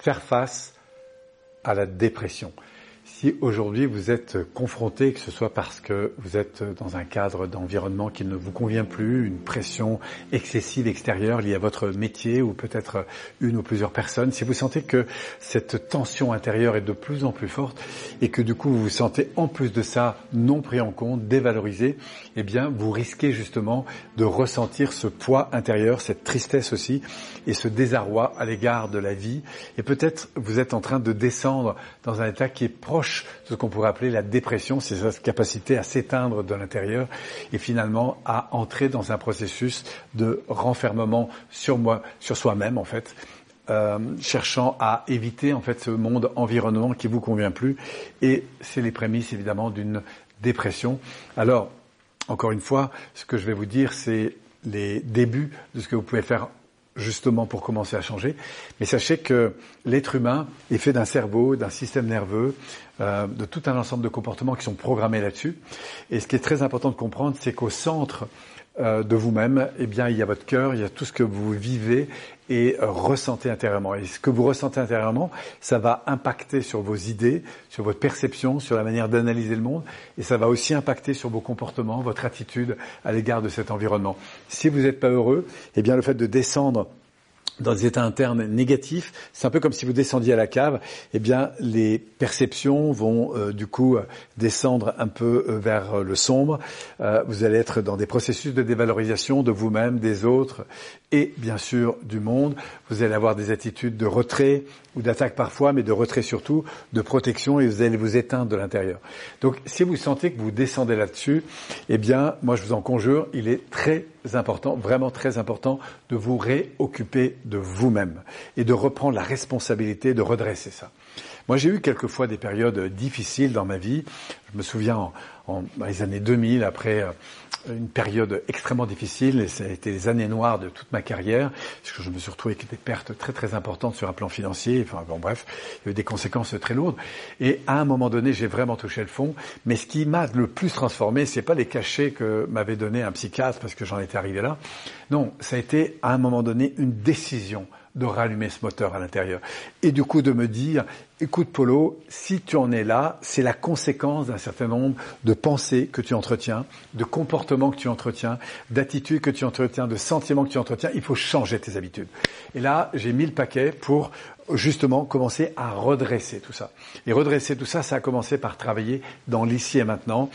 faire face à la dépression. Si aujourd'hui vous êtes confronté, que ce soit parce que vous êtes dans un cadre d'environnement qui ne vous convient plus, une pression excessive extérieure liée à votre métier ou peut-être une ou plusieurs personnes, si vous sentez que cette tension intérieure est de plus en plus forte et que du coup vous vous sentez en plus de ça non pris en compte, dévalorisé, eh bien vous risquez justement de ressentir ce poids intérieur, cette tristesse aussi et ce désarroi à l'égard de la vie. Et peut-être vous êtes en train de descendre dans un état qui est proche de ce qu'on pourrait appeler la dépression, c'est sa capacité à s'éteindre de l'intérieur et finalement à entrer dans un processus de renfermement sur moi, sur soi-même en fait. Euh, cherchant à éviter en fait ce monde environnement qui vous convient plus et c'est les prémices évidemment d'une dépression. Alors encore une fois, ce que je vais vous dire, c'est les débuts de ce que vous pouvez faire justement pour commencer à changer. Mais sachez que l'être humain est fait d'un cerveau, d'un système nerveux, euh, de tout un ensemble de comportements qui sont programmés là-dessus. Et ce qui est très important de comprendre, c'est qu'au centre de vous-même, eh bien, il y a votre cœur, il y a tout ce que vous vivez et euh, ressentez intérieurement. Et ce que vous ressentez intérieurement, ça va impacter sur vos idées, sur votre perception, sur la manière d'analyser le monde, et ça va aussi impacter sur vos comportements, votre attitude à l'égard de cet environnement. Si vous n'êtes pas heureux, eh bien, le fait de descendre dans des états internes négatifs, c'est un peu comme si vous descendiez à la cave, eh bien les perceptions vont euh, du coup descendre un peu euh, vers le sombre. Euh, vous allez être dans des processus de dévalorisation de vous-même, des autres et bien sûr du monde. Vous allez avoir des attitudes de retrait ou d'attaque parfois, mais de retrait surtout, de protection et vous allez vous éteindre de l'intérieur. Donc si vous sentez que vous descendez là-dessus, eh bien moi je vous en conjure, il est très important, vraiment très important de vous réoccuper vous-même et de reprendre la responsabilité de redresser ça. Moi, j'ai eu quelquefois des périodes difficiles dans ma vie. Je me souviens en, en dans les années 2000, après euh, une période extrêmement difficile, et ça a été les années noires de toute ma carrière, parce que je me suis retrouvé avec des pertes très très importantes sur un plan financier. Enfin bon, bref, il y a eu des conséquences très lourdes. Et à un moment donné, j'ai vraiment touché le fond. Mais ce qui m'a le plus transformé, c'est pas les cachets que m'avait donné un psychiatre, parce que j'en étais arrivé là. Non, ça a été à un moment donné une décision de rallumer ce moteur à l'intérieur. Et du coup de me dire, écoute Polo, si tu en es là, c'est la conséquence d'un certain nombre de pensées que tu entretiens, de comportements que tu entretiens, d'attitudes que tu entretiens, de sentiments que tu entretiens. Il faut changer tes habitudes. Et là, j'ai mis le paquet pour justement commencer à redresser tout ça. Et redresser tout ça, ça a commencé par travailler dans l'ici et maintenant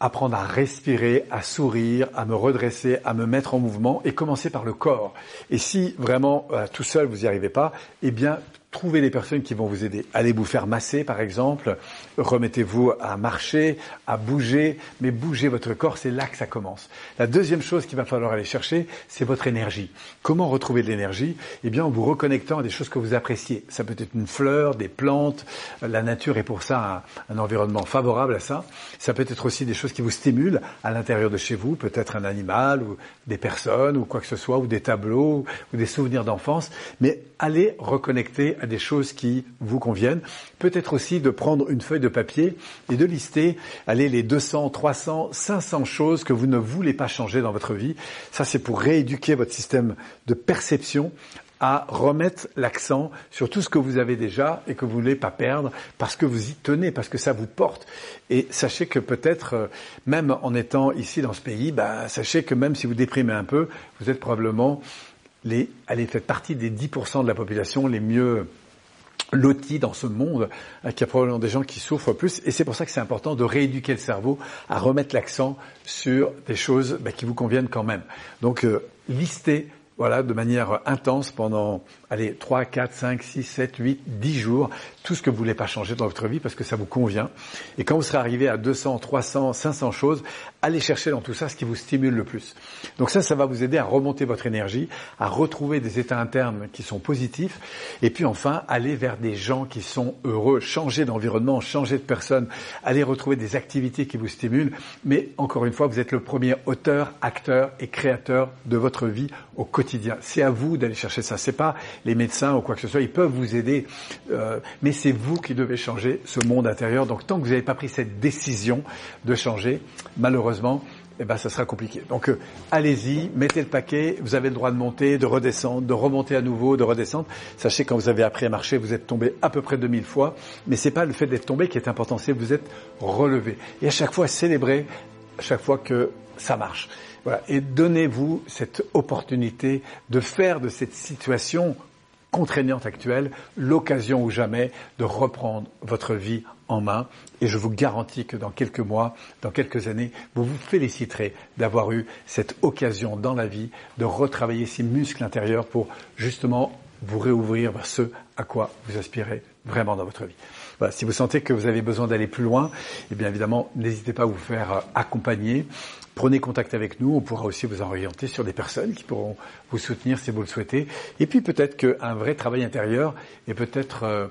apprendre à respirer, à sourire, à me redresser, à me mettre en mouvement et commencer par le corps. Et si vraiment euh, tout seul vous n'y arrivez pas, eh bien Trouvez les personnes qui vont vous aider. Allez vous faire masser, par exemple. Remettez-vous à marcher, à bouger. Mais bougez votre corps, c'est là que ça commence. La deuxième chose qu'il va falloir aller chercher, c'est votre énergie. Comment retrouver de l'énergie? Eh bien, en vous reconnectant à des choses que vous appréciez. Ça peut être une fleur, des plantes. La nature est pour ça un, environnement favorable à ça. Ça peut être aussi des choses qui vous stimulent à l'intérieur de chez vous. Peut-être un animal ou des personnes ou quoi que ce soit, ou des tableaux ou des souvenirs d'enfance. Mais allez reconnecter des choses qui vous conviennent. Peut-être aussi de prendre une feuille de papier et de lister, allez, les 200, 300, 500 choses que vous ne voulez pas changer dans votre vie. Ça, c'est pour rééduquer votre système de perception à remettre l'accent sur tout ce que vous avez déjà et que vous voulez pas perdre parce que vous y tenez, parce que ça vous porte. Et sachez que peut-être, euh, même en étant ici dans ce pays, bah, sachez que même si vous déprimez un peu, vous êtes probablement les, elle fait partie des 10% de la population les mieux lotis dans ce monde, euh, qu'il y a probablement des gens qui souffrent plus, et c'est pour ça que c'est important de rééduquer le cerveau à remettre l'accent sur des choses bah, qui vous conviennent quand même. Donc, euh, listez voilà, de manière intense pendant, allez, 3, 4, 5, 6, 7, 8, 10 jours, tout ce que vous voulez pas changer dans votre vie parce que ça vous convient. Et quand vous serez arrivé à 200, 300, 500 choses, allez chercher dans tout ça ce qui vous stimule le plus. Donc ça, ça va vous aider à remonter votre énergie, à retrouver des états internes qui sont positifs, et puis enfin, aller vers des gens qui sont heureux, changer d'environnement, changer de personne, aller retrouver des activités qui vous stimulent. Mais encore une fois, vous êtes le premier auteur, acteur et créateur de votre vie au quotidien. C'est à vous d'aller chercher ça. C'est pas les médecins ou quoi que ce soit. Ils peuvent vous aider, euh, mais c'est vous qui devez changer ce monde intérieur. Donc tant que vous n'avez pas pris cette décision de changer, malheureusement, eh ben, ça sera compliqué. Donc, euh, allez-y, mettez le paquet. Vous avez le droit de monter, de redescendre, de remonter à nouveau, de redescendre. Sachez quand vous avez appris à marcher, vous êtes tombé à peu près 2000 fois. Mais c'est pas le fait d'être tombé qui est important, c'est vous êtes relevé. Et à chaque fois, célébrez chaque fois que ça marche. Voilà. Et donnez-vous cette opportunité de faire de cette situation contraignante actuelle l'occasion ou jamais de reprendre votre vie en main. Et je vous garantis que dans quelques mois, dans quelques années, vous vous féliciterez d'avoir eu cette occasion dans la vie de retravailler ces muscles intérieurs pour justement vous réouvrir vers ce à quoi vous aspirez vraiment dans votre vie. Voilà, si vous sentez que vous avez besoin d'aller plus loin, eh bien évidemment, n'hésitez pas à vous faire euh, accompagner. Prenez contact avec nous, on pourra aussi vous orienter sur des personnes qui pourront vous soutenir si vous le souhaitez. Et puis peut-être qu'un vrai travail intérieur est peut-être euh,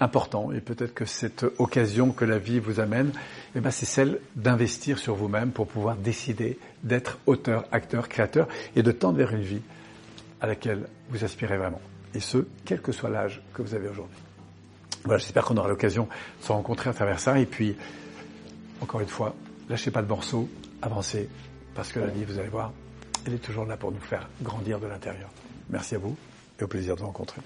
important et peut-être que cette occasion que la vie vous amène, eh ben, c'est celle d'investir sur vous-même pour pouvoir décider d'être auteur, acteur, créateur et de tendre vers une vie à laquelle vous aspirez vraiment. Et ce, quel que soit l'âge que vous avez aujourd'hui. J'espère qu'on aura l'occasion de se rencontrer à travers ça. Et puis, encore une fois, lâchez pas de morceaux, avancez, parce que la vie, vous allez voir, elle est toujours là pour nous faire grandir de l'intérieur. Merci à vous et au plaisir de vous rencontrer.